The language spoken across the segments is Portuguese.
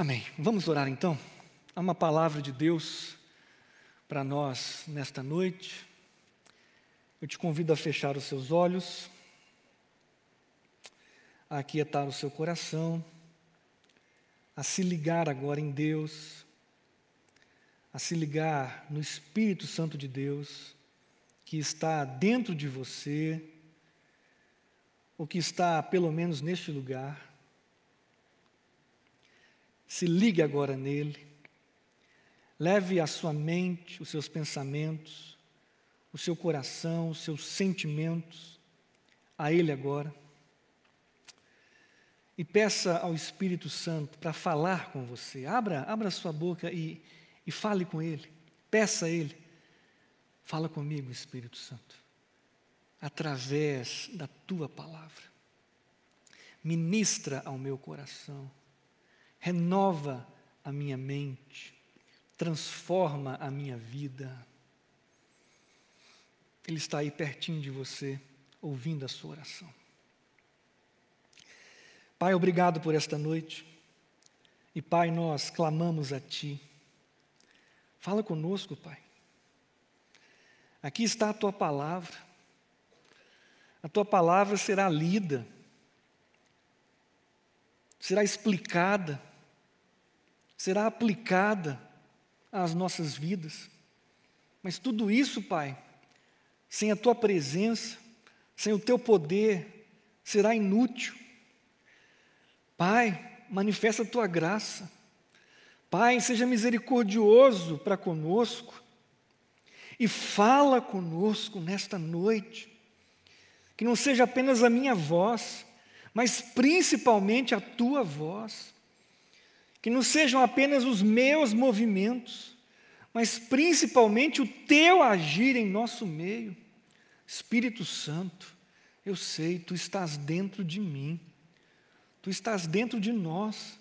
Amém. Vamos orar então? Há uma palavra de Deus para nós nesta noite. Eu te convido a fechar os seus olhos, a aquietar o seu coração, a se ligar agora em Deus, a se ligar no Espírito Santo de Deus, que está dentro de você, ou que está pelo menos neste lugar. Se ligue agora nele. Leve a sua mente, os seus pensamentos, o seu coração, os seus sentimentos a Ele agora. E peça ao Espírito Santo para falar com você. Abra, abra sua boca e, e fale com Ele. Peça a Ele. Fala comigo, Espírito Santo, através da tua palavra. Ministra ao meu coração renova a minha mente, transforma a minha vida. Ele está aí pertinho de você, ouvindo a sua oração. Pai, obrigado por esta noite. E Pai, nós clamamos a Ti. Fala conosco, Pai. Aqui está a Tua palavra. A Tua palavra será lida, será explicada será aplicada às nossas vidas. Mas tudo isso, Pai, sem a tua presença, sem o teu poder, será inútil. Pai, manifesta a tua graça. Pai, seja misericordioso para conosco e fala conosco nesta noite. Que não seja apenas a minha voz, mas principalmente a tua voz que não sejam apenas os meus movimentos, mas principalmente o teu agir em nosso meio. Espírito Santo, eu sei, tu estás dentro de mim, tu estás dentro de nós,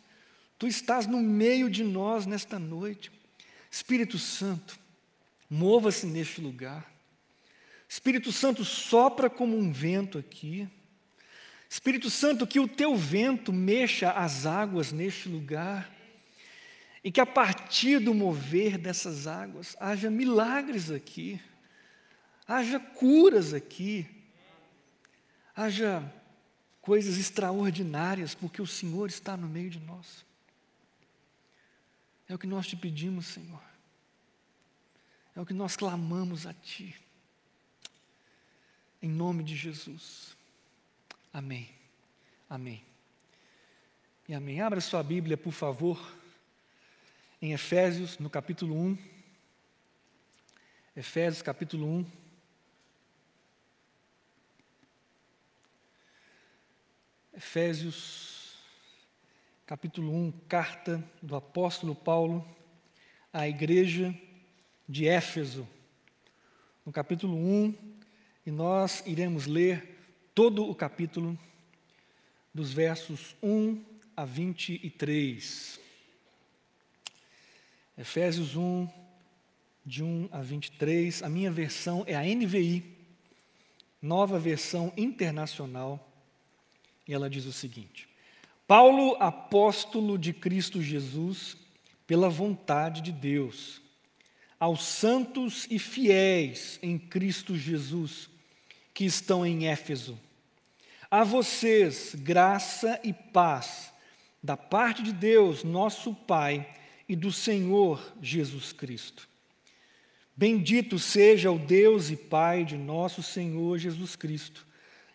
tu estás no meio de nós nesta noite. Espírito Santo, mova-se neste lugar. Espírito Santo, sopra como um vento aqui. Espírito Santo, que o teu vento mexa as águas neste lugar, e que a partir do mover dessas águas haja milagres aqui, haja curas aqui, haja coisas extraordinárias, porque o Senhor está no meio de nós. É o que nós te pedimos, Senhor. É o que nós clamamos a Ti. Em nome de Jesus. Amém. Amém. E amém. Abra sua Bíblia, por favor, em Efésios, no capítulo 1. Efésios, capítulo 1. Efésios, capítulo 1, carta do apóstolo Paulo à igreja de Éfeso. No capítulo 1, e nós iremos ler todo o capítulo, dos versos 1 a 23. Efésios 1, de 1 a 23. A minha versão é a NVI, nova versão internacional, e ela diz o seguinte: Paulo, apóstolo de Cristo Jesus, pela vontade de Deus, aos santos e fiéis em Cristo Jesus, que estão em Éfeso, a vocês, graça e paz, da parte de Deus, nosso Pai, e do Senhor Jesus Cristo. Bendito seja o Deus e Pai de nosso Senhor Jesus Cristo,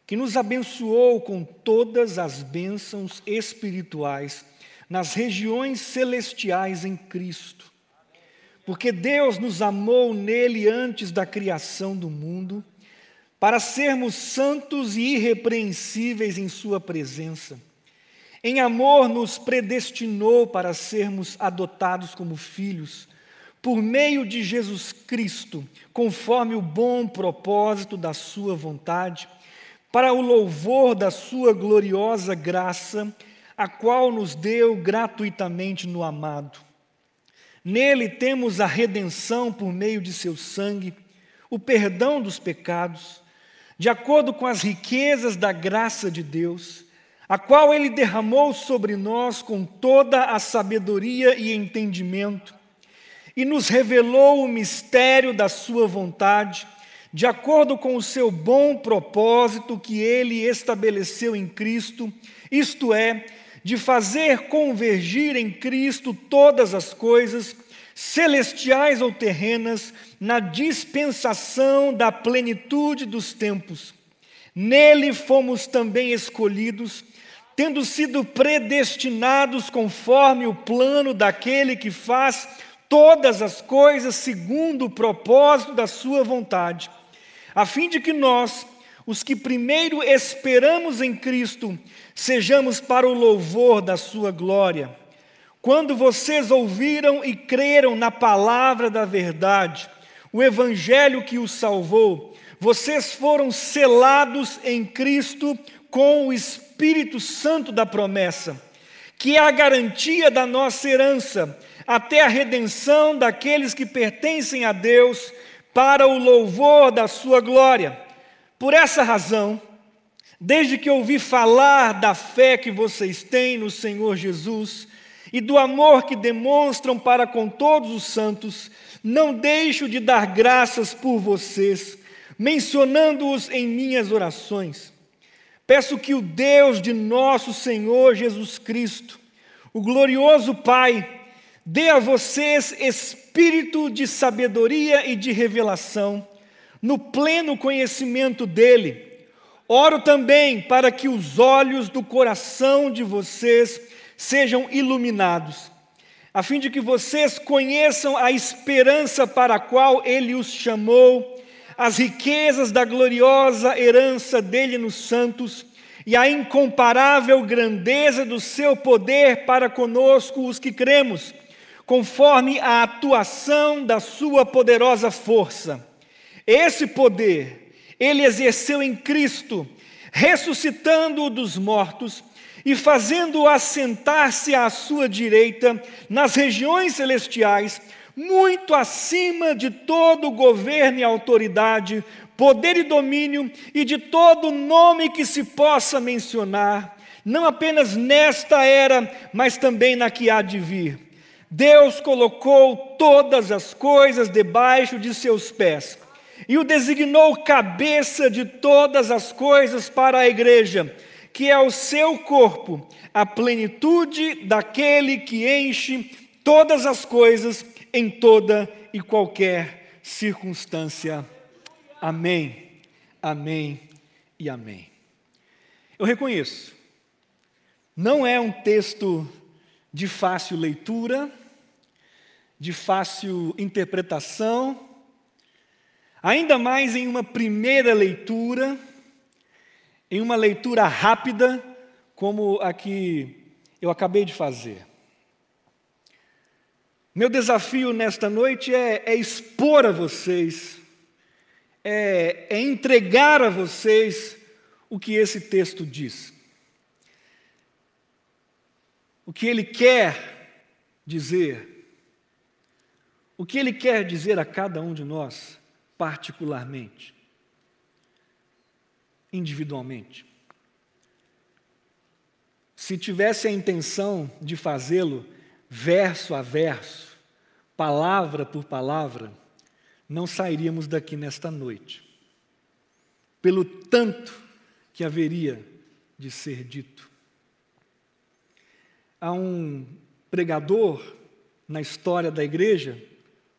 que nos abençoou com todas as bênçãos espirituais nas regiões celestiais em Cristo. Porque Deus nos amou nele antes da criação do mundo para sermos santos e irrepreensíveis em Sua presença. Em amor, nos predestinou para sermos adotados como filhos, por meio de Jesus Cristo, conforme o bom propósito da Sua vontade, para o louvor da Sua gloriosa graça, a qual nos deu gratuitamente no amado. Nele temos a redenção por meio de seu sangue, o perdão dos pecados de acordo com as riquezas da graça de Deus, a qual ele derramou sobre nós com toda a sabedoria e entendimento, e nos revelou o mistério da sua vontade, de acordo com o seu bom propósito que ele estabeleceu em Cristo, isto é, de fazer convergir em Cristo todas as coisas, celestiais ou terrenas, na dispensação da plenitude dos tempos. Nele fomos também escolhidos, tendo sido predestinados conforme o plano daquele que faz todas as coisas segundo o propósito da Sua vontade a fim de que nós, os que primeiro esperamos em Cristo, sejamos para o louvor da Sua glória. Quando vocês ouviram e creram na palavra da verdade, o Evangelho que os salvou, vocês foram selados em Cristo com o Espírito Santo da promessa, que é a garantia da nossa herança, até a redenção daqueles que pertencem a Deus para o louvor da sua glória. Por essa razão, desde que ouvi falar da fé que vocês têm no Senhor Jesus e do amor que demonstram para com todos os santos, não deixo de dar graças por vocês, mencionando-os em minhas orações. Peço que o Deus de nosso Senhor Jesus Cristo, o glorioso Pai, dê a vocês espírito de sabedoria e de revelação, no pleno conhecimento dele. Oro também para que os olhos do coração de vocês sejam iluminados, a fim de que vocês conheçam a esperança para a qual ele os chamou, as riquezas da gloriosa herança dele nos santos e a incomparável grandeza do seu poder para conosco, os que cremos conforme a atuação da sua poderosa força. Esse poder ele exerceu em Cristo, ressuscitando-o dos mortos e fazendo-o assentar-se à sua direita nas regiões celestiais, muito acima de todo governo e autoridade, poder e domínio e de todo nome que se possa mencionar, não apenas nesta era, mas também na que há de vir. Deus colocou todas as coisas debaixo de seus pés e o designou cabeça de todas as coisas para a igreja, que é o seu corpo, a plenitude daquele que enche todas as coisas em toda e qualquer circunstância. Amém, amém e amém. Eu reconheço, não é um texto de fácil leitura, de fácil interpretação, ainda mais em uma primeira leitura, em uma leitura rápida, como a que eu acabei de fazer. Meu desafio nesta noite é, é expor a vocês, é, é entregar a vocês o que esse texto diz. O que ele quer dizer o que ele quer dizer a cada um de nós, particularmente, individualmente. Se tivesse a intenção de fazê-lo verso a verso, palavra por palavra, não sairíamos daqui nesta noite, pelo tanto que haveria de ser dito. Há um pregador na história da igreja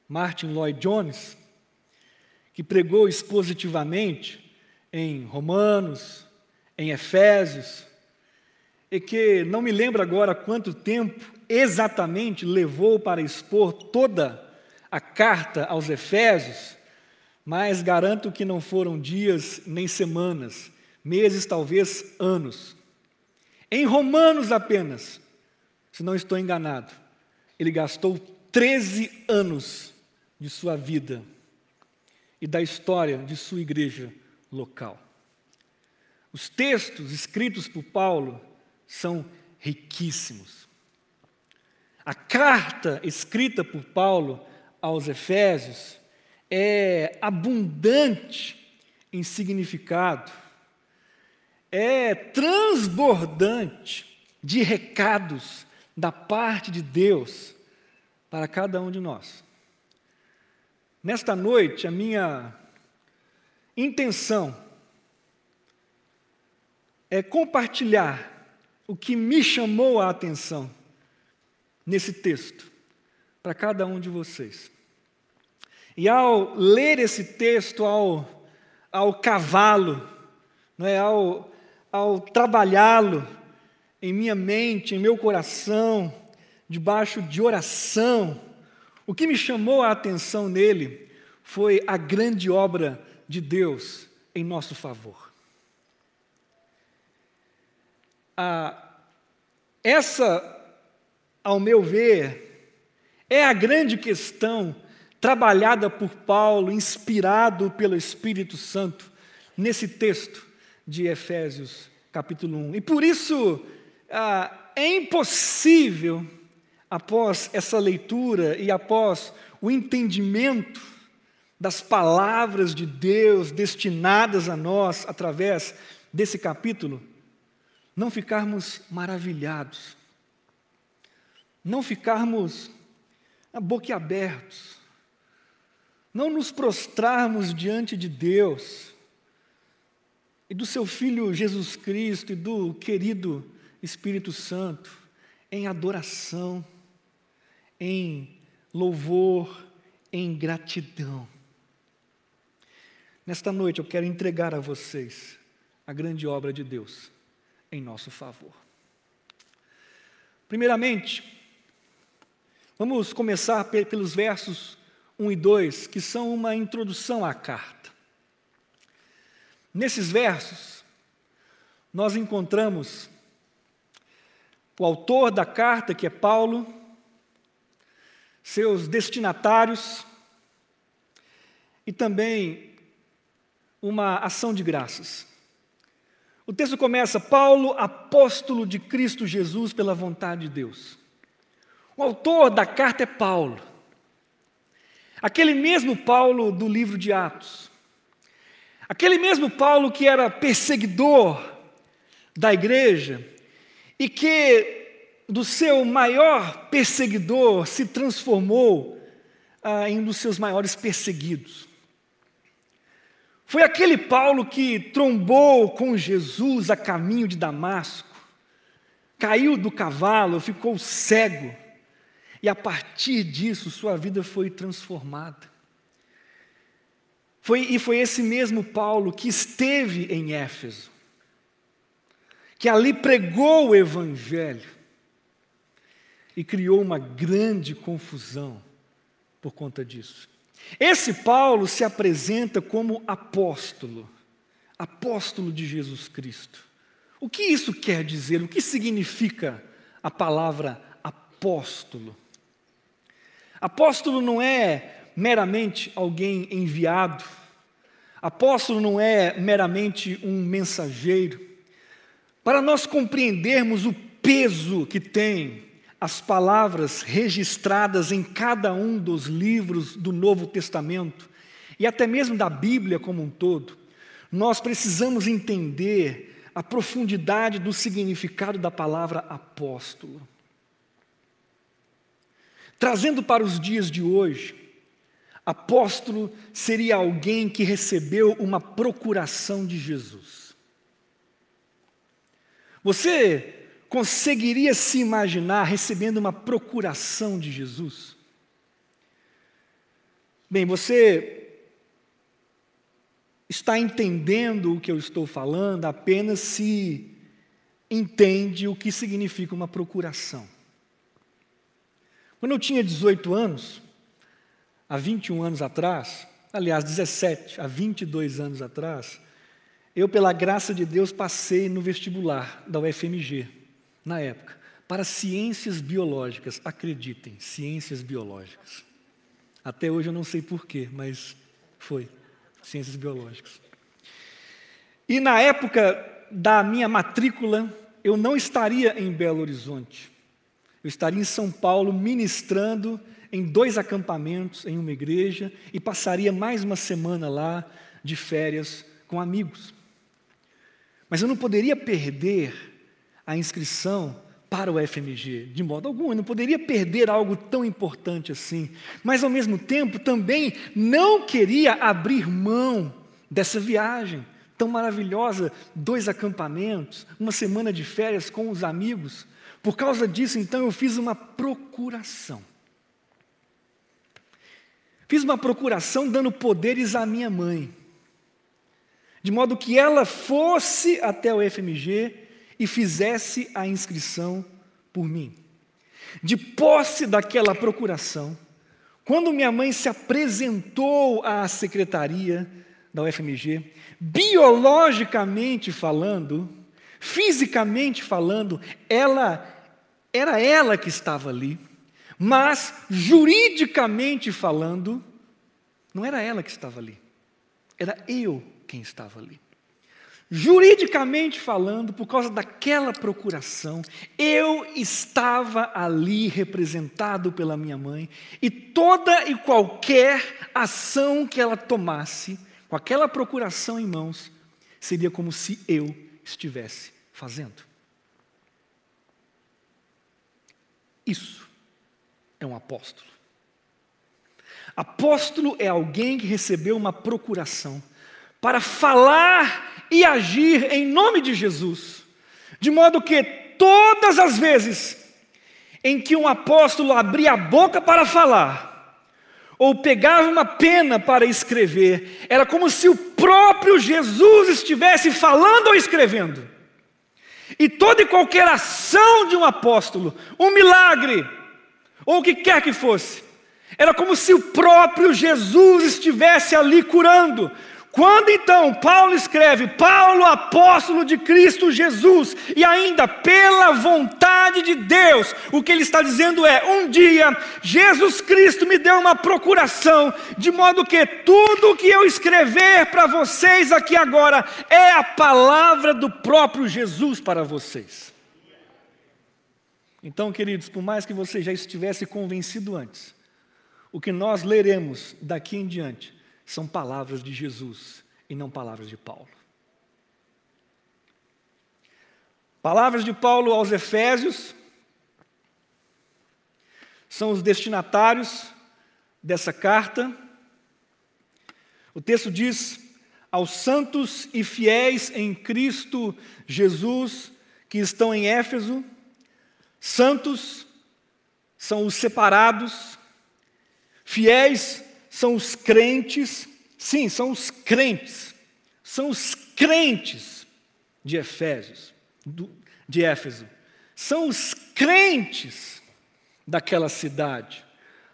Martin Lloyd Jones, que pregou expositivamente em Romanos, em Efésios, e que não me lembro agora quanto tempo exatamente levou para expor toda a carta aos Efésios, mas garanto que não foram dias nem semanas, meses, talvez anos. Em Romanos apenas, se não estou enganado, ele gastou 13 anos de sua vida e da história de sua igreja local. Os textos escritos por Paulo são riquíssimos. A carta escrita por Paulo aos Efésios é abundante em significado, é transbordante de recados da parte de Deus para cada um de nós. Nesta noite, a minha intenção é compartilhar o que me chamou a atenção nesse texto para cada um de vocês. E ao ler esse texto, ao, ao cavalo, não é, ao, ao trabalhá-lo em minha mente, em meu coração, debaixo de oração, o que me chamou a atenção nele foi a grande obra de Deus em nosso favor. Ah, essa, ao meu ver, é a grande questão trabalhada por Paulo, inspirado pelo Espírito Santo, nesse texto de Efésios, capítulo 1. E por isso ah, é impossível, após essa leitura e após o entendimento das palavras de Deus destinadas a nós através desse capítulo, não ficarmos maravilhados, não ficarmos boquiabertos, não nos prostrarmos diante de Deus e do seu Filho Jesus Cristo e do querido Espírito Santo em adoração, em louvor, em gratidão. Nesta noite eu quero entregar a vocês a grande obra de Deus em nosso favor. Primeiramente, vamos começar pelos versos 1 e 2, que são uma introdução à carta. Nesses versos, nós encontramos o autor da carta, que é Paulo, seus destinatários e também uma ação de graças. O texto começa: Paulo, apóstolo de Cristo Jesus pela vontade de Deus. O autor da carta é Paulo. Aquele mesmo Paulo do livro de Atos. Aquele mesmo Paulo que era perseguidor da igreja e que do seu maior perseguidor se transformou ah, em um dos seus maiores perseguidos. Foi aquele Paulo que trombou com Jesus a caminho de Damasco, caiu do cavalo, ficou cego, e a partir disso sua vida foi transformada. Foi, e foi esse mesmo Paulo que esteve em Éfeso, que ali pregou o Evangelho e criou uma grande confusão por conta disso. Esse Paulo se apresenta como apóstolo, apóstolo de Jesus Cristo. O que isso quer dizer? O que significa a palavra apóstolo? Apóstolo não é meramente alguém enviado, apóstolo não é meramente um mensageiro. Para nós compreendermos o peso que tem as palavras registradas em cada um dos livros do Novo Testamento e até mesmo da Bíblia como um todo, nós precisamos entender a profundidade do significado da palavra apóstolo. Trazendo para os dias de hoje, apóstolo seria alguém que recebeu uma procuração de Jesus. Você conseguiria se imaginar recebendo uma procuração de Jesus? Bem, você está entendendo o que eu estou falando apenas se entende o que significa uma procuração. Quando eu tinha 18 anos, há 21 anos atrás, aliás, 17, há 22 anos atrás, eu, pela graça de Deus, passei no vestibular da UFMG na época, para ciências biológicas. Acreditem, ciências biológicas. Até hoje eu não sei porquê, mas foi. Ciências biológicas. E na época da minha matrícula, eu não estaria em Belo Horizonte. Eu estaria em São Paulo ministrando em dois acampamentos em uma igreja e passaria mais uma semana lá de férias com amigos. Mas eu não poderia perder a inscrição para o FMG, de modo algum. Eu não poderia perder algo tão importante assim. Mas, ao mesmo tempo, também não queria abrir mão dessa viagem tão maravilhosa dois acampamentos, uma semana de férias com os amigos. Por causa disso, então, eu fiz uma procuração. Fiz uma procuração dando poderes à minha mãe, de modo que ela fosse até o FMG e fizesse a inscrição por mim. De posse daquela procuração, quando minha mãe se apresentou à secretaria da UFMG, biologicamente falando, fisicamente falando, ela era ela que estava ali, mas juridicamente falando, não era ela que estava ali, era eu quem estava ali. Juridicamente falando, por causa daquela procuração, eu estava ali representado pela minha mãe, e toda e qualquer ação que ela tomasse, com aquela procuração em mãos, seria como se eu estivesse fazendo. Isso é um apóstolo. Apóstolo é alguém que recebeu uma procuração para falar e agir em nome de Jesus, de modo que todas as vezes em que um apóstolo abria a boca para falar, ou pegava uma pena para escrever, era como se o próprio Jesus estivesse falando ou escrevendo. E toda e qualquer ação de um apóstolo, um milagre, ou o que quer que fosse, era como se o próprio Jesus estivesse ali curando, quando então Paulo escreve, Paulo, apóstolo de Cristo Jesus, e ainda pela vontade de Deus, o que ele está dizendo é: um dia Jesus Cristo me deu uma procuração, de modo que tudo o que eu escrever para vocês aqui agora é a palavra do próprio Jesus para vocês. Então, queridos, por mais que você já estivesse convencido antes, o que nós leremos daqui em diante são palavras de Jesus e não palavras de Paulo. Palavras de Paulo aos Efésios são os destinatários dessa carta. O texto diz: aos santos e fiéis em Cristo Jesus que estão em Éfeso, santos são os separados, fiéis são os crentes, sim, são os crentes, são os crentes de Efésios, de Éfeso, são os crentes daquela cidade.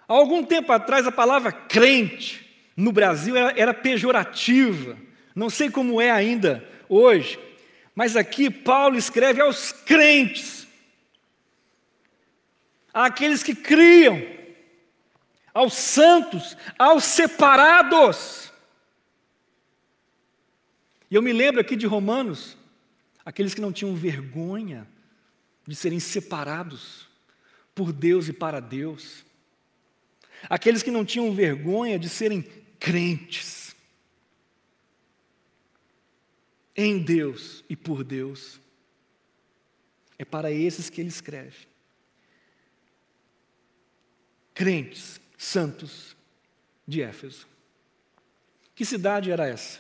Há algum tempo atrás a palavra crente no Brasil era, era pejorativa, não sei como é ainda hoje, mas aqui Paulo escreve aos crentes, àqueles que criam, aos santos, aos separados. E eu me lembro aqui de Romanos, aqueles que não tinham vergonha de serem separados por Deus e para Deus, aqueles que não tinham vergonha de serem crentes em Deus e por Deus. É para esses que ele escreve. Crentes santos de Éfeso. Que cidade era essa?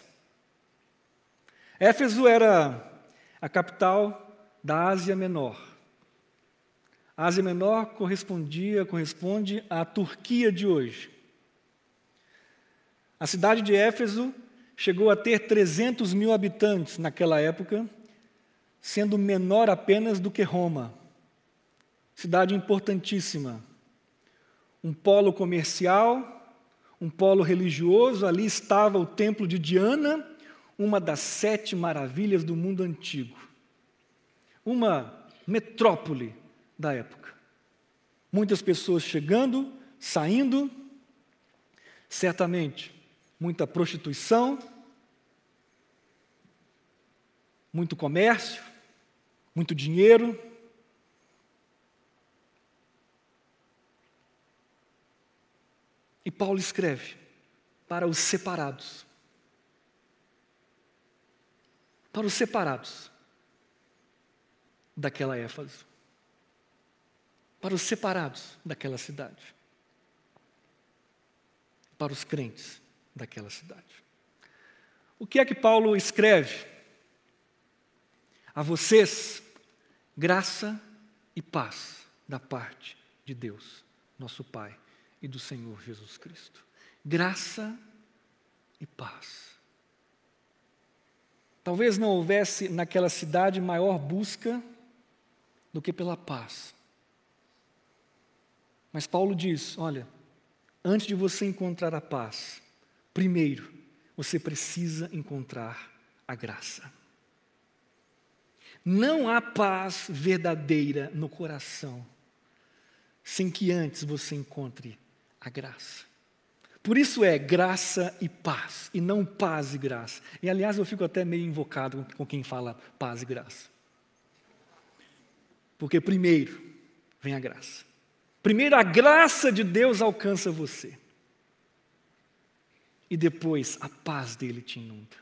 Éfeso era a capital da Ásia Menor. A Ásia Menor correspondia, corresponde à Turquia de hoje. A cidade de Éfeso chegou a ter 300 mil habitantes naquela época, sendo menor apenas do que Roma. Cidade importantíssima, um polo comercial, um polo religioso, ali estava o templo de Diana, uma das sete maravilhas do mundo antigo. Uma metrópole da época. Muitas pessoas chegando, saindo, certamente muita prostituição, muito comércio, muito dinheiro, E Paulo escreve para os separados, para os separados daquela éfase, para os separados daquela cidade, para os crentes daquela cidade. O que é que Paulo escreve? A vocês, graça e paz da parte de Deus, nosso Pai, e do Senhor Jesus Cristo. Graça e paz. Talvez não houvesse naquela cidade maior busca do que pela paz. Mas Paulo diz: olha, antes de você encontrar a paz, primeiro você precisa encontrar a graça. Não há paz verdadeira no coração sem que antes você encontre a graça. Por isso é graça e paz, e não paz e graça. E aliás, eu fico até meio invocado com quem fala paz e graça. Porque primeiro vem a graça. Primeiro a graça de Deus alcança você. E depois a paz dele te inunda.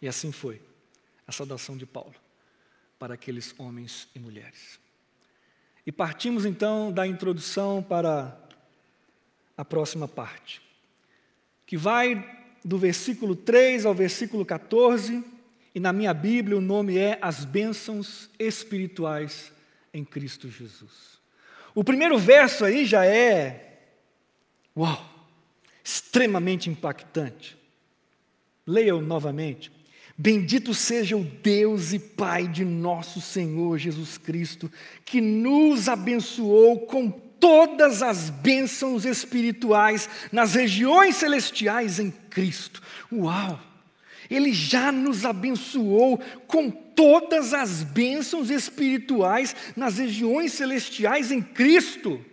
E assim foi a saudação de Paulo para aqueles homens e mulheres. E partimos então da introdução para a próxima parte, que vai do versículo 3 ao versículo 14, e na minha Bíblia o nome é As Bênçãos Espirituais em Cristo Jesus. O primeiro verso aí já é, uau, extremamente impactante. Leia-o novamente. Bendito seja o Deus e Pai de nosso Senhor Jesus Cristo, que nos abençoou com todas as bênçãos espirituais nas regiões celestiais em Cristo. Uau! Ele já nos abençoou com todas as bênçãos espirituais nas regiões celestiais em Cristo.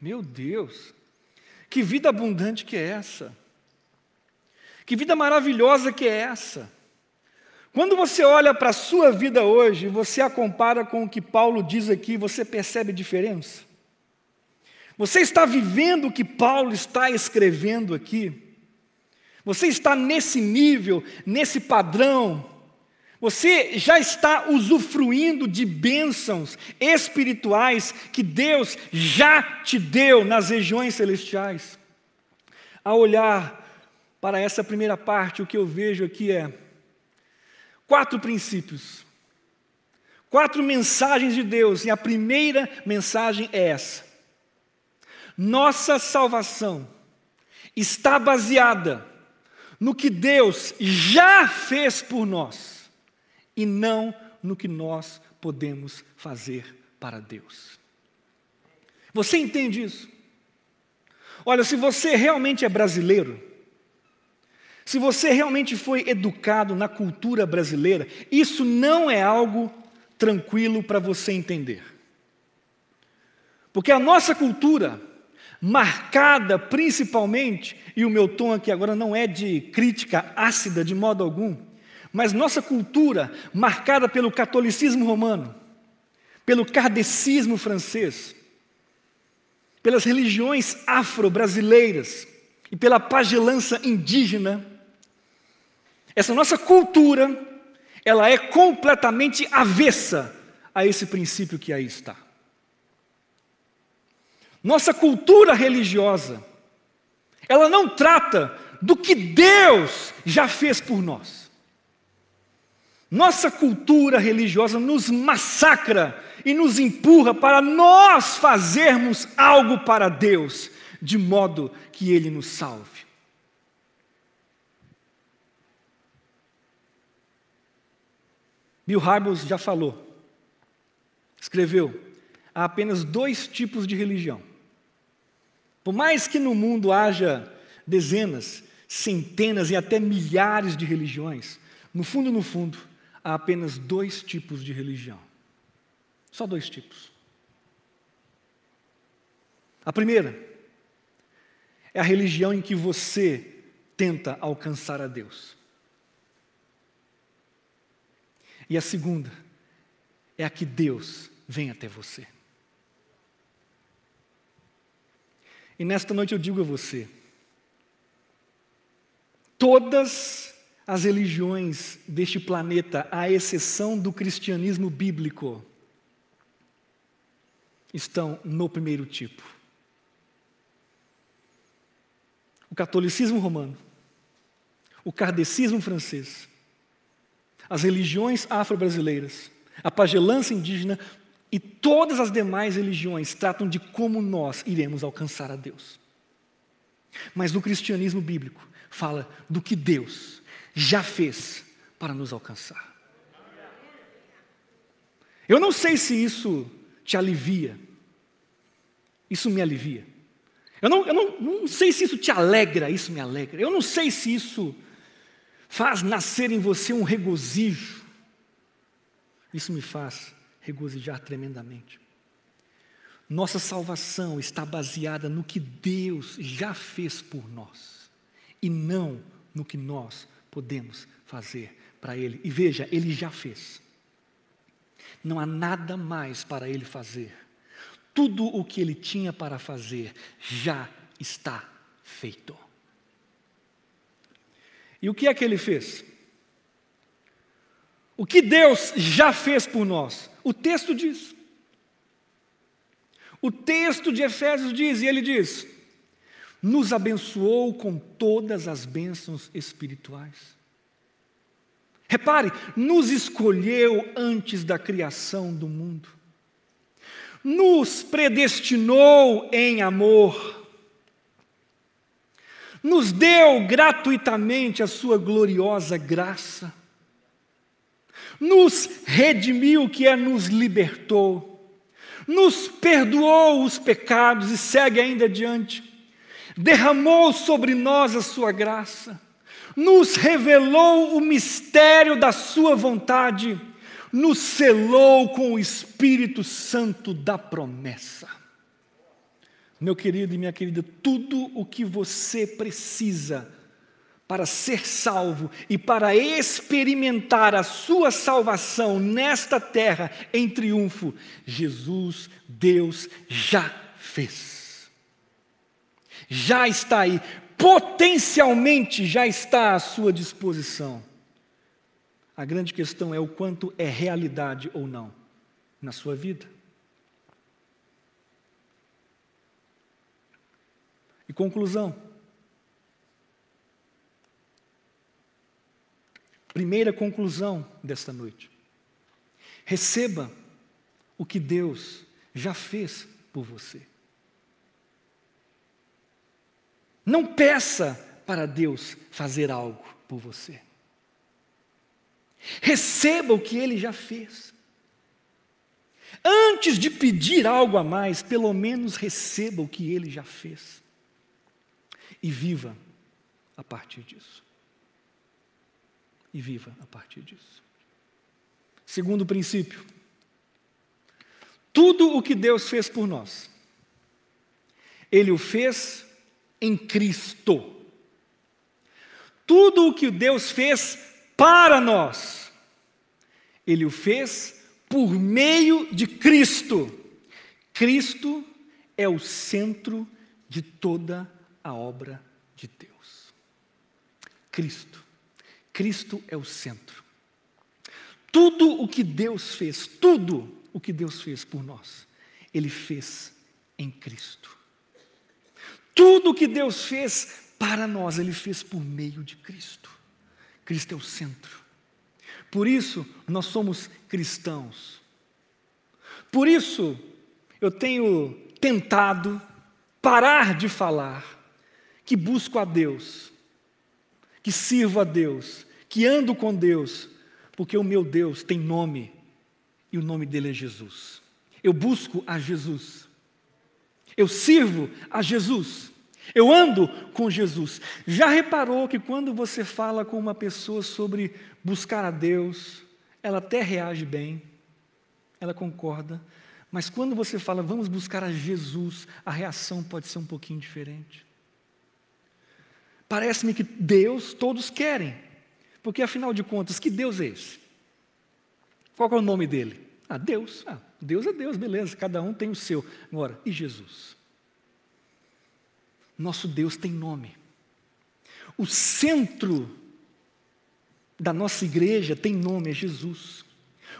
Meu Deus, que vida abundante que é essa! Que vida maravilhosa que é essa! Quando você olha para a sua vida hoje, você a compara com o que Paulo diz aqui, você percebe diferença? Você está vivendo o que Paulo está escrevendo aqui? Você está nesse nível, nesse padrão? Você já está usufruindo de bênçãos espirituais que Deus já te deu nas regiões celestiais? Ao olhar para essa primeira parte, o que eu vejo aqui é quatro princípios, quatro mensagens de Deus, e a primeira mensagem é essa nossa salvação está baseada no que Deus já fez por nós e não no que nós podemos fazer para Deus. Você entende isso? Olha, se você realmente é brasileiro, se você realmente foi educado na cultura brasileira, isso não é algo tranquilo para você entender. Porque a nossa cultura, marcada principalmente, e o meu tom aqui agora não é de crítica ácida de modo algum, mas nossa cultura marcada pelo catolicismo romano, pelo kardecismo francês, pelas religiões afro-brasileiras e pela pagelança indígena, essa nossa cultura, ela é completamente avessa a esse princípio que aí está. Nossa cultura religiosa, ela não trata do que Deus já fez por nós. Nossa cultura religiosa nos massacra e nos empurra para nós fazermos algo para Deus, de modo que Ele nos salve. Bill Hybels já falou, escreveu: há apenas dois tipos de religião por mais que no mundo haja dezenas, centenas e até milhares de religiões, no fundo, no fundo, há apenas dois tipos de religião. Só dois tipos. A primeira é a religião em que você tenta alcançar a Deus. E a segunda é a que Deus vem até você. E nesta noite eu digo a você: todas as religiões deste planeta, à exceção do cristianismo bíblico, estão no primeiro tipo. O catolicismo romano, o kardecismo francês, as religiões afro-brasileiras, a pagelança indígena e todas as demais religiões tratam de como nós iremos alcançar a Deus. Mas no cristianismo bíblico, fala do que Deus já fez para nos alcançar. Eu não sei se isso te alivia, isso me alivia. Eu não, eu não, não sei se isso te alegra, isso me alegra. Eu não sei se isso faz nascer em você um regozijo. Isso me faz regozijar tremendamente. Nossa salvação está baseada no que Deus já fez por nós e não no que nós podemos fazer para Ele. E veja, Ele já fez. Não há nada mais para Ele fazer. Tudo o que Ele tinha para fazer já está feito. E o que é que Ele fez? O que Deus já fez por nós? O texto diz. O texto de Efésios diz, e ele diz: nos abençoou com todas as bênçãos espirituais. Repare, nos escolheu antes da criação do mundo, nos predestinou em amor, nos deu gratuitamente a sua gloriosa graça, nos redimiu, que é nos libertou, nos perdoou os pecados e segue ainda adiante, derramou sobre nós a sua graça, nos revelou o mistério da sua vontade, nos selou com o Espírito Santo da promessa. Meu querido e minha querida, tudo o que você precisa para ser salvo e para experimentar a sua salvação nesta terra em triunfo, Jesus, Deus, já fez. Já está aí, potencialmente já está à sua disposição. A grande questão é o quanto é realidade ou não na sua vida. E conclusão. Primeira conclusão desta noite. Receba o que Deus já fez por você. Não peça para Deus fazer algo por você. Receba o que Ele já fez. Antes de pedir algo a mais, pelo menos receba o que Ele já fez. E viva a partir disso e viva a partir disso. Segundo princípio, tudo o que Deus fez por nós, Ele o fez em Cristo. Tudo o que Deus fez para nós, Ele o fez por meio de Cristo. Cristo é o centro de toda a obra de Deus. Cristo Cristo é o centro. Tudo o que Deus fez, tudo o que Deus fez por nós, Ele fez em Cristo. Tudo o que Deus fez para nós, Ele fez por meio de Cristo. Cristo é o centro. Por isso, nós somos cristãos. Por isso, eu tenho tentado parar de falar que busco a Deus, que sirvo a Deus, que ando com Deus, porque o meu Deus tem nome e o nome dele é Jesus. Eu busco a Jesus. Eu sirvo a Jesus. Eu ando com Jesus. Já reparou que quando você fala com uma pessoa sobre buscar a Deus, ela até reage bem, ela concorda, mas quando você fala vamos buscar a Jesus, a reação pode ser um pouquinho diferente. Parece-me que Deus todos querem, porque afinal de contas, que Deus é esse? Qual é o nome dele? Ah, Deus. Ah, Deus é Deus, beleza, cada um tem o seu. Agora, e Jesus? Nosso Deus tem nome. O centro da nossa igreja tem nome, é Jesus.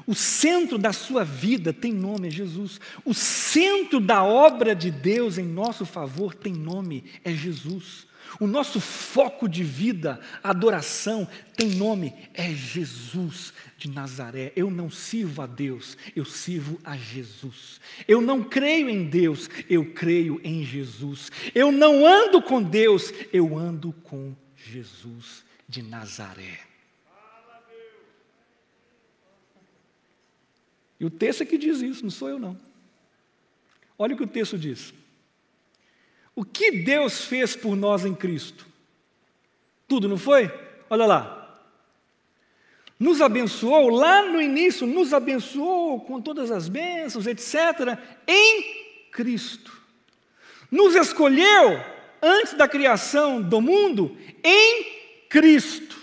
O centro da sua vida tem nome, é Jesus. O centro da obra de Deus em nosso favor tem nome, é Jesus. O nosso foco de vida, adoração, tem nome, é Jesus de Nazaré. Eu não sirvo a Deus, eu sirvo a Jesus. Eu não creio em Deus, eu creio em Jesus. Eu não ando com Deus, eu ando com Jesus de Nazaré. E o texto é que diz isso, não sou eu não. Olha o que o texto diz. O que Deus fez por nós em Cristo? Tudo, não foi? Olha lá. Nos abençoou, lá no início, nos abençoou com todas as bênçãos, etc., em Cristo. Nos escolheu antes da criação do mundo em Cristo.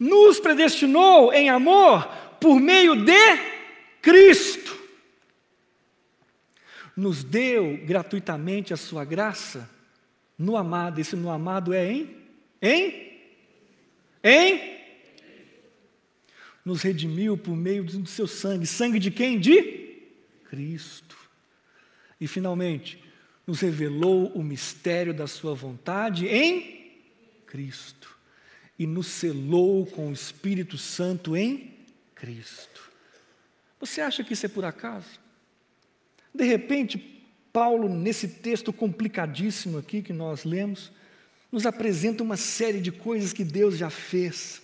Nos predestinou em amor por meio de Cristo nos deu gratuitamente a sua graça no amado. Esse no amado é em? Em? Em? Nos redimiu por meio do seu sangue. Sangue de quem? De Cristo. E finalmente, nos revelou o mistério da sua vontade em Cristo. E nos selou com o Espírito Santo em Cristo. Você acha que isso é por acaso? De repente, Paulo, nesse texto complicadíssimo aqui que nós lemos, nos apresenta uma série de coisas que Deus já fez.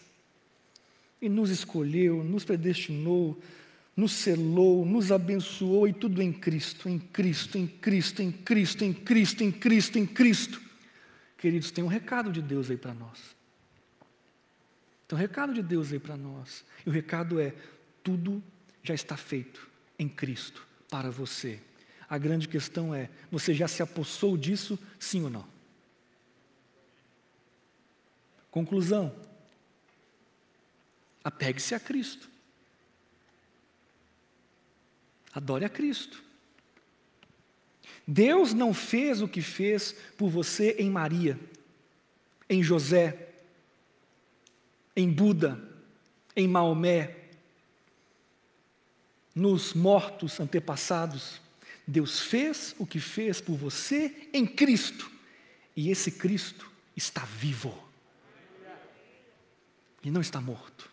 E nos escolheu, nos predestinou, nos selou, nos abençoou e tudo em Cristo, em Cristo, em Cristo, em Cristo, em Cristo, em Cristo, em Cristo. Queridos, tem um recado de Deus aí para nós. Tem um recado de Deus aí para nós. E o recado é: tudo já está feito em Cristo para você. A grande questão é: você já se apossou disso, sim ou não? Conclusão: apegue-se a Cristo. Adore a Cristo. Deus não fez o que fez por você em Maria, em José, em Buda, em Maomé, nos mortos antepassados, Deus fez o que fez por você em Cristo, e esse Cristo está vivo, e não está morto,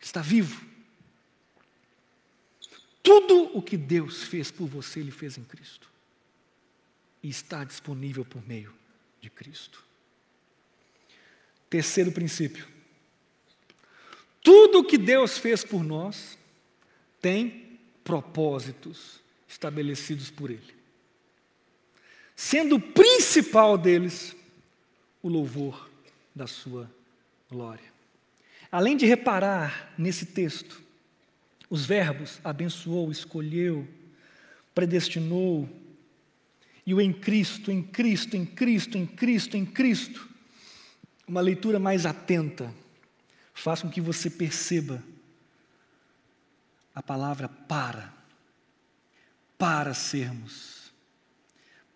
está vivo. Tudo o que Deus fez por você, Ele fez em Cristo, e está disponível por meio de Cristo. Terceiro princípio: tudo o que Deus fez por nós tem propósitos estabelecidos por Ele. Sendo o principal deles o louvor da Sua glória. Além de reparar nesse texto, os verbos abençoou, escolheu, predestinou, e o em Cristo, em Cristo, em Cristo, em Cristo, em Cristo, uma leitura mais atenta faz com que você perceba a palavra para. Para sermos.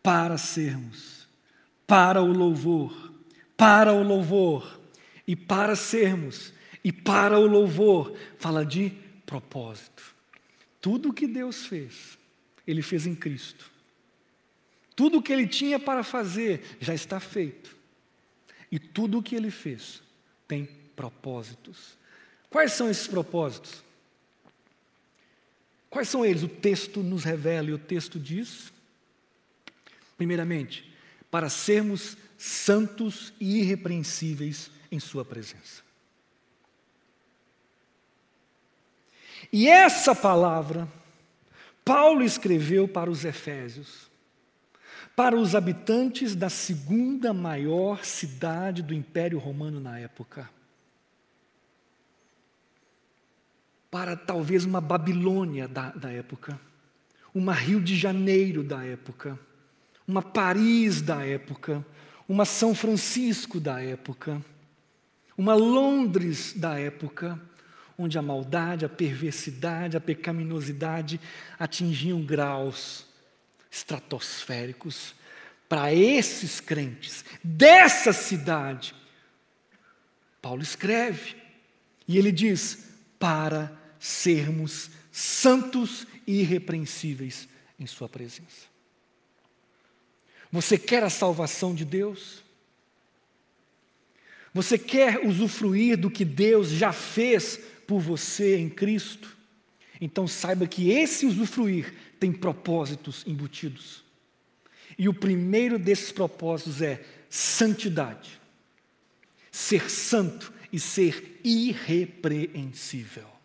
Para sermos. Para o louvor. Para o louvor. E para sermos. E para o louvor. Fala de propósito. Tudo o que Deus fez, Ele fez em Cristo. Tudo o que Ele tinha para fazer já está feito. E tudo o que Ele fez tem propósitos. Quais são esses propósitos? Quais são eles? O texto nos revela e o texto diz, primeiramente, para sermos santos e irrepreensíveis em Sua presença. E essa palavra, Paulo escreveu para os Efésios, para os habitantes da segunda maior cidade do Império Romano na época. Para talvez uma Babilônia da, da época, uma Rio de Janeiro da época, uma Paris da época, uma São Francisco da época, uma Londres da época, onde a maldade, a perversidade, a pecaminosidade atingiam graus estratosféricos. Para esses crentes dessa cidade, Paulo escreve, e ele diz: para sermos santos e irrepreensíveis em Sua presença. Você quer a salvação de Deus? Você quer usufruir do que Deus já fez por você em Cristo? Então saiba que esse usufruir tem propósitos embutidos. E o primeiro desses propósitos é santidade. Ser santo e ser irrepreensível.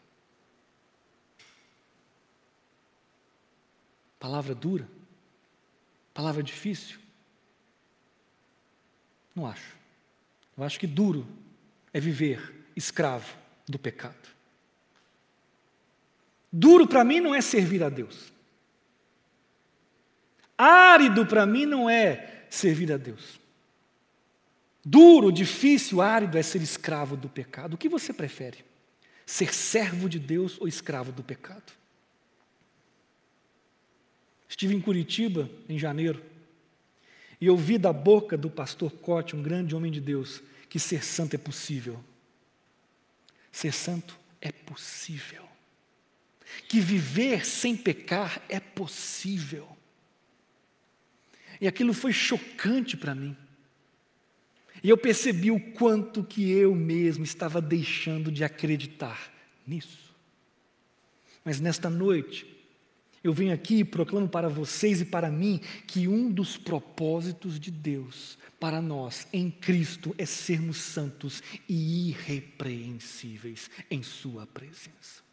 Palavra dura? Palavra difícil? Não acho. Eu acho que duro é viver escravo do pecado. Duro para mim não é servir a Deus. Árido para mim não é servir a Deus. Duro, difícil, árido é ser escravo do pecado. O que você prefere? Ser servo de Deus ou escravo do pecado? Estive em Curitiba em janeiro e ouvi da boca do pastor Cote, um grande homem de Deus, que ser santo é possível. Ser santo é possível. Que viver sem pecar é possível. E aquilo foi chocante para mim. E eu percebi o quanto que eu mesmo estava deixando de acreditar nisso. Mas nesta noite, eu venho aqui e proclamo para vocês e para mim que um dos propósitos de Deus para nós em Cristo é sermos santos e irrepreensíveis em Sua presença.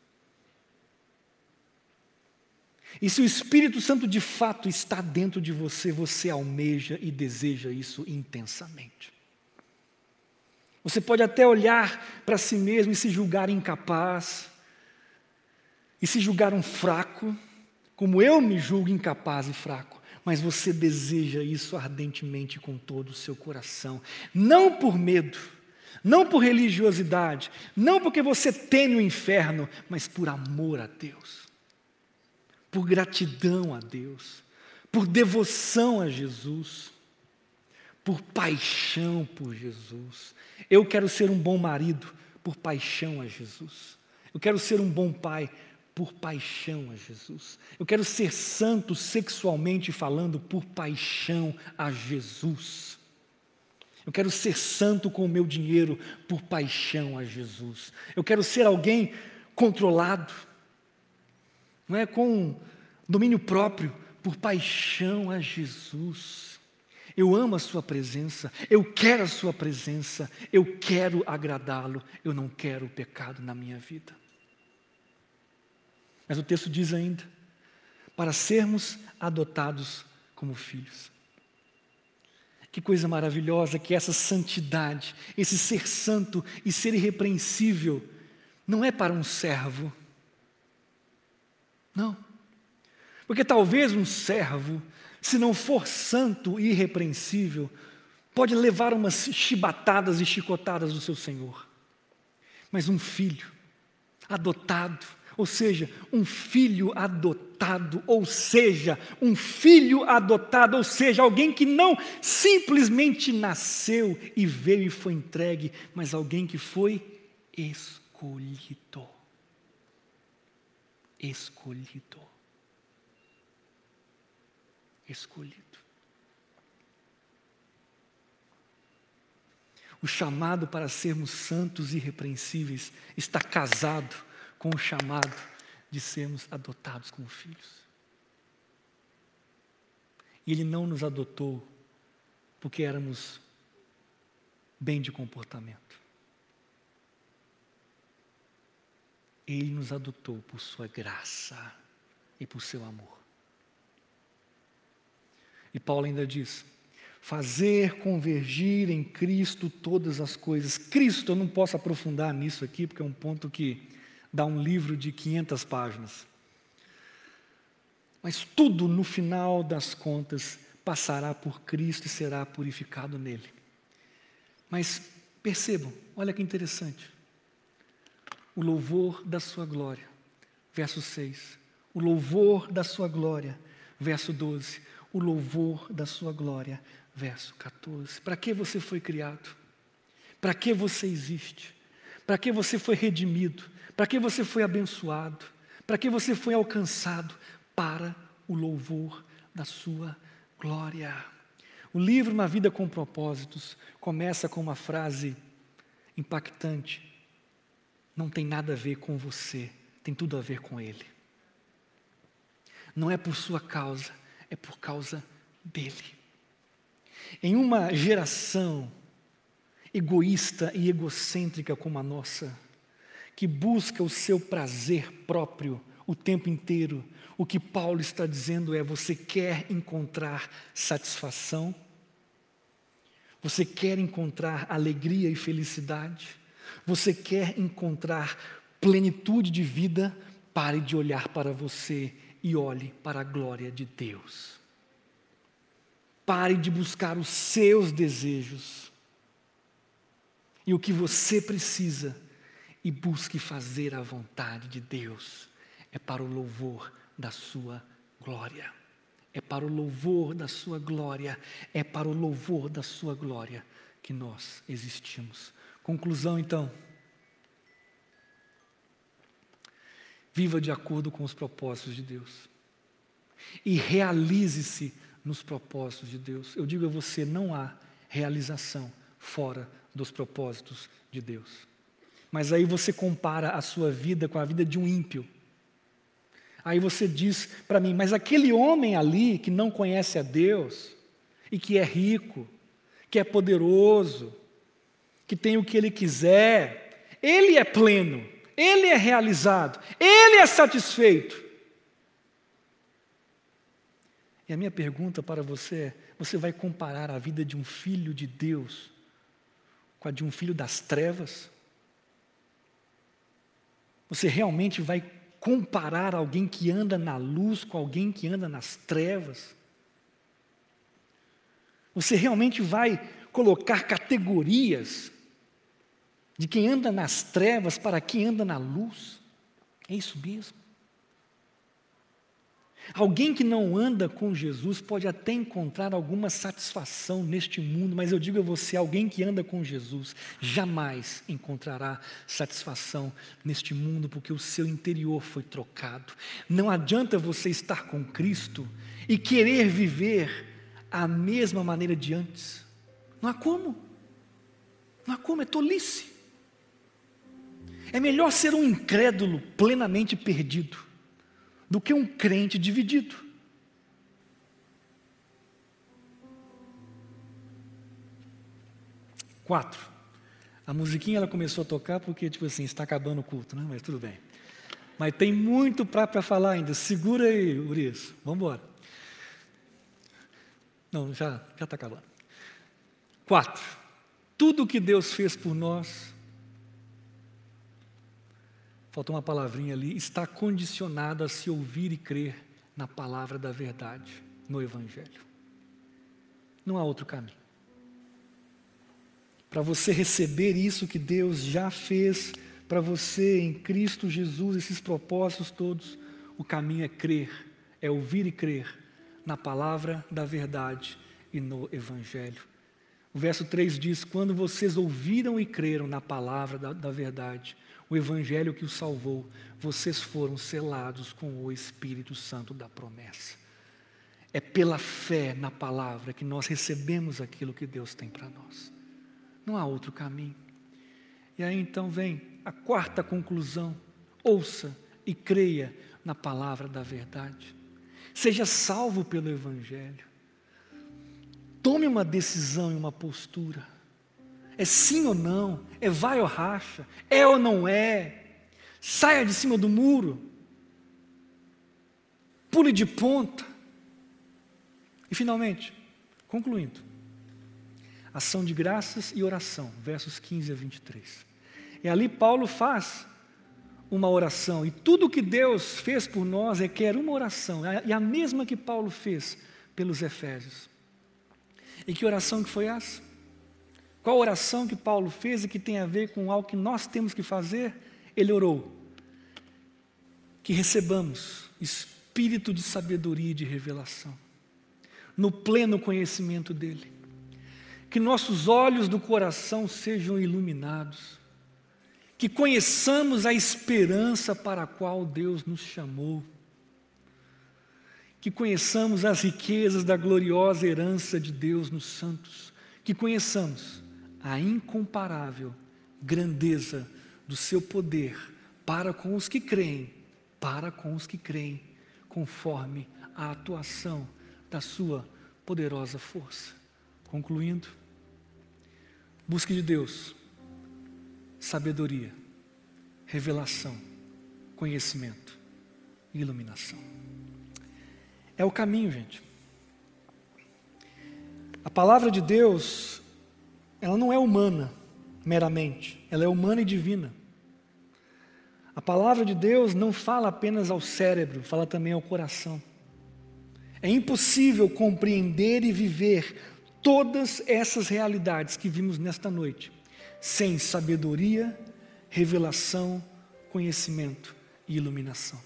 E se o Espírito Santo de fato está dentro de você, você almeja e deseja isso intensamente. Você pode até olhar para si mesmo e se julgar incapaz, e se julgar um fraco, como eu me julgo incapaz e fraco, mas você deseja isso ardentemente com todo o seu coração, não por medo, não por religiosidade, não porque você teme o inferno, mas por amor a Deus, por gratidão a Deus, por devoção a Jesus, por paixão por Jesus. Eu quero ser um bom marido por paixão a Jesus. Eu quero ser um bom pai por paixão a Jesus. Eu quero ser santo sexualmente falando por paixão a Jesus. Eu quero ser santo com o meu dinheiro por paixão a Jesus. Eu quero ser alguém controlado, não é com domínio próprio, por paixão a Jesus. Eu amo a Sua presença, eu quero a Sua presença, eu quero agradá-lo, eu não quero o pecado na minha vida. Mas o texto diz ainda: para sermos adotados como filhos. Que coisa maravilhosa que essa santidade, esse ser santo e ser irrepreensível, não é para um servo. Não. Porque talvez um servo, se não for santo e irrepreensível, pode levar umas chibatadas e chicotadas do seu senhor. Mas um filho, adotado, ou seja, um filho adotado, ou seja, um filho adotado, ou seja, alguém que não simplesmente nasceu e veio e foi entregue, mas alguém que foi escolhido. Escolhido. Escolhido. O chamado para sermos santos e irrepreensíveis está casado com o chamado de sermos adotados como filhos. E Ele não nos adotou porque éramos bem de comportamento. Ele nos adotou por Sua graça e por seu amor. E Paulo ainda diz: fazer convergir em Cristo todas as coisas. Cristo, eu não posso aprofundar nisso aqui, porque é um ponto que dá um livro de 500 páginas. Mas tudo, no final das contas, passará por Cristo e será purificado nele. Mas percebam, olha que interessante. O louvor da sua glória, verso 6. O louvor da sua glória, verso 12. O louvor da sua glória, verso 14. Para que você foi criado? Para que você existe? Para que você foi redimido? Para que você foi abençoado? Para que você foi alcançado? Para o louvor da sua glória. O livro Uma Vida com Propósitos começa com uma frase impactante. Não tem nada a ver com você, tem tudo a ver com Ele. Não é por sua causa, é por causa dele. Em uma geração egoísta e egocêntrica como a nossa, que busca o seu prazer próprio o tempo inteiro, o que Paulo está dizendo é: você quer encontrar satisfação? Você quer encontrar alegria e felicidade? Você quer encontrar plenitude de vida? Pare de olhar para você e olhe para a glória de Deus. Pare de buscar os seus desejos e o que você precisa e busque fazer a vontade de Deus. É para o louvor da sua glória. É para o louvor da sua glória. É para o louvor da sua glória que nós existimos. Conclusão então. Viva de acordo com os propósitos de Deus. E realize-se nos propósitos de Deus. Eu digo a você: não há realização fora dos propósitos de Deus. Mas aí você compara a sua vida com a vida de um ímpio. Aí você diz para mim, mas aquele homem ali que não conhece a Deus e que é rico, que é poderoso, que tem o que ele quiser, ele é pleno, ele é realizado, ele é satisfeito. E a minha pergunta para você é: você vai comparar a vida de um filho de Deus com a de um filho das trevas? Você realmente vai comparar alguém que anda na luz com alguém que anda nas trevas? Você realmente vai colocar categorias de quem anda nas trevas para quem anda na luz. É isso mesmo. Alguém que não anda com Jesus pode até encontrar alguma satisfação neste mundo, mas eu digo a você: alguém que anda com Jesus jamais encontrará satisfação neste mundo, porque o seu interior foi trocado. Não adianta você estar com Cristo e querer viver a mesma maneira de antes. Não há como. Não há como, é tolice. É melhor ser um incrédulo plenamente perdido do que um crente dividido. Quatro. A musiquinha ela começou a tocar porque, tipo assim, está acabando o culto, né? Mas tudo bem. Mas tem muito para falar ainda. Segura aí, Urias. Vamos embora. Não, já está acabando. Quatro. Tudo que Deus fez por nós faltou uma palavrinha ali, está condicionado a se ouvir e crer na palavra da verdade, no Evangelho. Não há outro caminho. Para você receber isso que Deus já fez para você em Cristo Jesus, esses propósitos todos, o caminho é crer, é ouvir e crer na palavra da verdade e no Evangelho. O verso 3 diz: Quando vocês ouviram e creram na palavra da, da verdade, o Evangelho que os salvou, vocês foram selados com o Espírito Santo da promessa. É pela fé na palavra que nós recebemos aquilo que Deus tem para nós. Não há outro caminho. E aí então vem a quarta conclusão: ouça e creia na palavra da verdade. Seja salvo pelo Evangelho. Tome uma decisão e uma postura. É sim ou não? É vai ou racha? É ou não é? Saia de cima do muro. Pule de ponta. E finalmente, concluindo. Ação de graças e oração, versos 15 a 23. E ali Paulo faz uma oração, e tudo que Deus fez por nós requer uma oração, e a mesma que Paulo fez pelos Efésios. E que oração que foi essa? Qual oração que Paulo fez e que tem a ver com algo que nós temos que fazer? Ele orou. Que recebamos espírito de sabedoria e de revelação, no pleno conhecimento dEle. que nossos olhos do coração sejam iluminados, que conheçamos a esperança para a qual Deus nos chamou, que conheçamos as riquezas da gloriosa herança de Deus nos santos, que conheçamos a incomparável grandeza do seu poder para com os que creem, para com os que creem, conforme a atuação da sua poderosa força. Concluindo, busque de Deus sabedoria, revelação, conhecimento e iluminação. É o caminho, gente. A palavra de Deus, ela não é humana meramente, ela é humana e divina. A palavra de Deus não fala apenas ao cérebro, fala também ao coração. É impossível compreender e viver todas essas realidades que vimos nesta noite sem sabedoria, revelação, conhecimento e iluminação.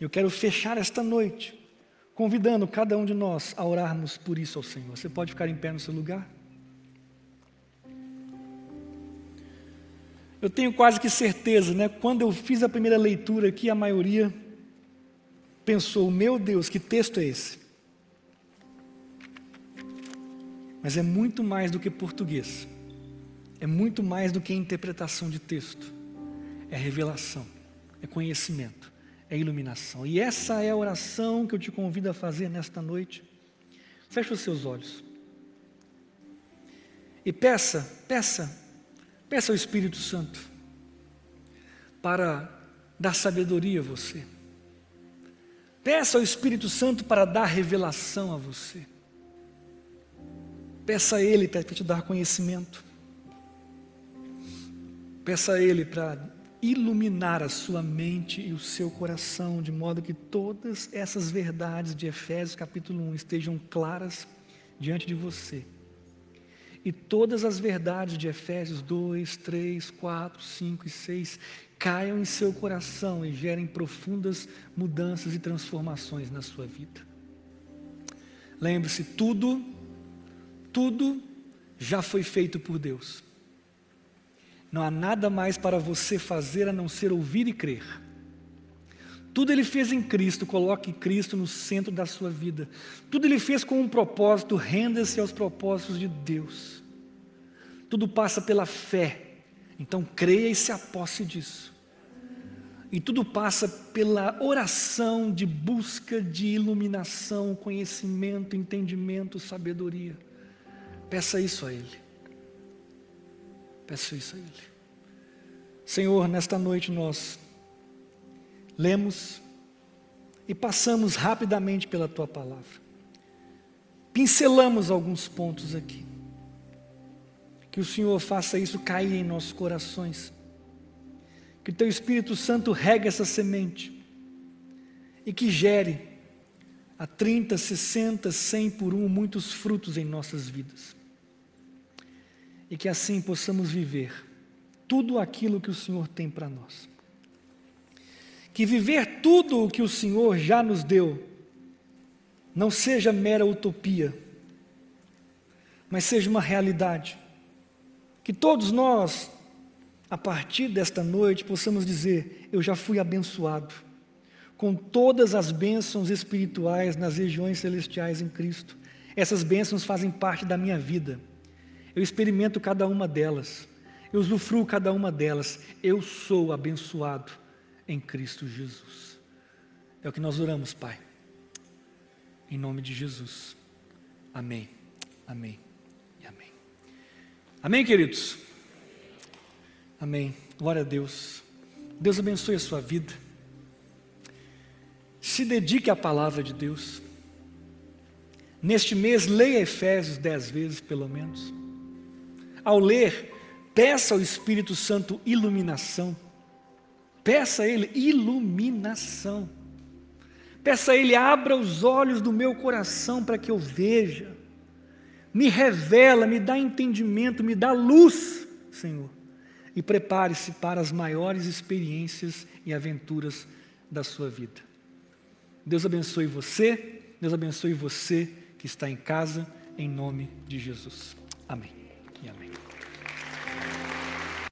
Eu quero fechar esta noite convidando cada um de nós a orarmos por isso ao Senhor. Você pode ficar em pé no seu lugar? Eu tenho quase que certeza, né? Quando eu fiz a primeira leitura aqui, a maioria pensou: meu Deus, que texto é esse? Mas é muito mais do que português, é muito mais do que interpretação de texto, é revelação, é conhecimento, é iluminação. E essa é a oração que eu te convido a fazer nesta noite. Feche os seus olhos e peça, peça Peça ao Espírito Santo para dar sabedoria a você. Peça ao Espírito Santo para dar revelação a você. Peça a Ele para te dar conhecimento. Peça a Ele para iluminar a sua mente e o seu coração, de modo que todas essas verdades de Efésios capítulo 1 estejam claras diante de você e todas as verdades de Efésios 2, 3, 4, 5 e 6 caiam em seu coração e gerem profundas mudanças e transformações na sua vida. Lembre-se, tudo, tudo já foi feito por Deus. Não há nada mais para você fazer a não ser ouvir e crer. Tudo ele fez em Cristo, coloque Cristo no centro da sua vida. Tudo ele fez com um propósito, renda-se aos propósitos de Deus. Tudo passa pela fé. Então creia e se aposse disso. E tudo passa pela oração de busca de iluminação, conhecimento, entendimento, sabedoria. Peça isso a Ele. Peça isso a Ele. Senhor, nesta noite nós lemos e passamos rapidamente pela tua palavra. Pincelamos alguns pontos aqui. Que o Senhor faça isso cair em nossos corações. Que o teu Espírito Santo regue essa semente e que gere a 30, 60, 100 por um muitos frutos em nossas vidas. E que assim possamos viver tudo aquilo que o Senhor tem para nós que viver tudo o que o Senhor já nos deu não seja mera utopia, mas seja uma realidade. Que todos nós, a partir desta noite, possamos dizer: Eu já fui abençoado com todas as bênçãos espirituais nas regiões celestiais em Cristo. Essas bênçãos fazem parte da minha vida. Eu experimento cada uma delas. Eu usufruo cada uma delas. Eu sou abençoado em Cristo Jesus. É o que nós oramos, Pai. Em nome de Jesus. Amém. Amém. E amém. Amém, queridos. Amém. Glória a Deus. Deus abençoe a sua vida. Se dedique à palavra de Deus. Neste mês, leia Efésios dez vezes, pelo menos. Ao ler, peça ao Espírito Santo iluminação. Peça a Ele iluminação. Peça a Ele, abra os olhos do meu coração para que eu veja. Me revela, me dá entendimento, me dá luz, Senhor. E prepare-se para as maiores experiências e aventuras da sua vida. Deus abençoe você, Deus abençoe você que está em casa, em nome de Jesus. Amém.